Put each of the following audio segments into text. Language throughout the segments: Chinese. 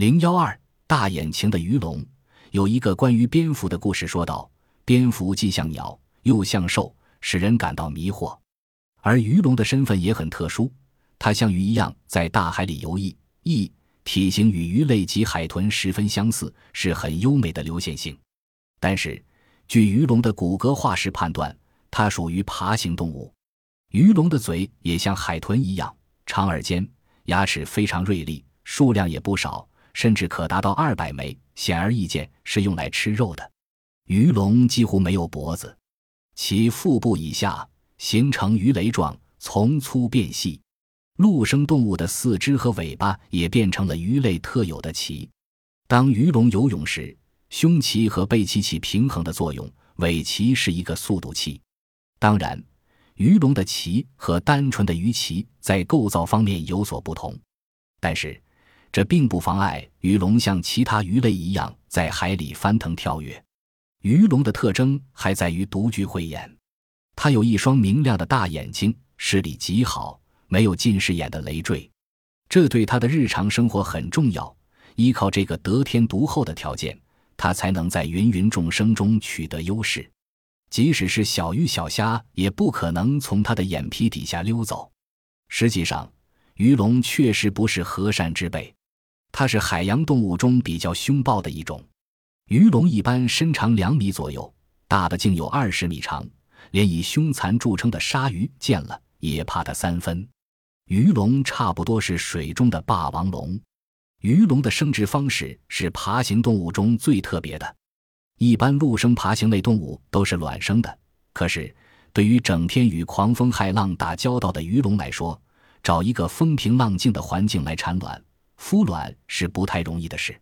零幺二大眼睛的鱼龙，有一个关于蝙蝠的故事，说道：蝙蝠既像鸟又像兽，使人感到迷惑。而鱼龙的身份也很特殊，它像鱼一样在大海里游弋，弋体型与鱼类及海豚十分相似，是很优美的流线型。但是，据鱼龙的骨骼化石判断，它属于爬行动物。鱼龙的嘴也像海豚一样长而尖，牙齿非常锐利，数量也不少，甚至可达到二百枚。显而易见，是用来吃肉的。鱼龙几乎没有脖子，其腹部以下形成鱼雷状，从粗变细。陆生动物的四肢和尾巴也变成了鱼类特有的鳍。当鱼龙游泳时，胸鳍和背鳍起平衡的作用，尾鳍是一个速度器。当然，鱼龙的鳍和单纯的鱼鳍在构造方面有所不同，但是这并不妨碍鱼龙像其他鱼类一样在海里翻腾跳跃。鱼龙的特征还在于独具慧眼，它有一双明亮的大眼睛，视力极好。没有近视眼的累赘，这对他的日常生活很重要。依靠这个得天独厚的条件，他才能在芸芸众生中取得优势。即使是小鱼小虾，也不可能从他的眼皮底下溜走。实际上，鱼龙确实不是和善之辈，它是海洋动物中比较凶暴的一种。鱼龙一般身长两米左右，大的竟有二十米长，连以凶残著称的鲨鱼见了也怕它三分。鱼龙差不多是水中的霸王龙。鱼龙的生殖方式是爬行动物中最特别的。一般陆生爬行类动物都是卵生的，可是对于整天与狂风骇浪打交道的鱼龙来说，找一个风平浪静的环境来产卵、孵卵是不太容易的事。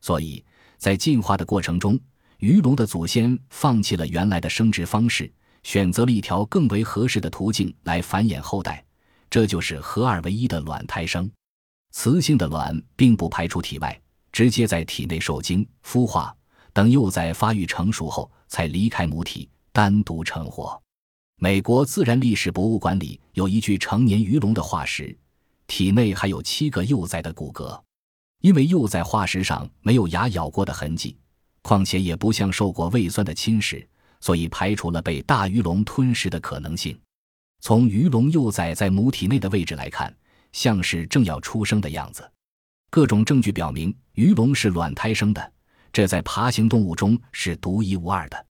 所以在进化的过程中，鱼龙的祖先放弃了原来的生殖方式，选择了一条更为合适的途径来繁衍后代。这就是合二为一的卵胎生，雌性的卵并不排出体外，直接在体内受精孵化，等幼崽发育成熟后才离开母体单独成活。美国自然历史博物馆里有一具成年鱼龙的化石，体内还有七个幼崽的骨骼。因为幼崽化石上没有牙咬过的痕迹，况且也不像受过胃酸的侵蚀，所以排除了被大鱼龙吞食的可能性。从鱼龙幼崽在母体内的位置来看，像是正要出生的样子。各种证据表明，鱼龙是卵胎生的，这在爬行动物中是独一无二的。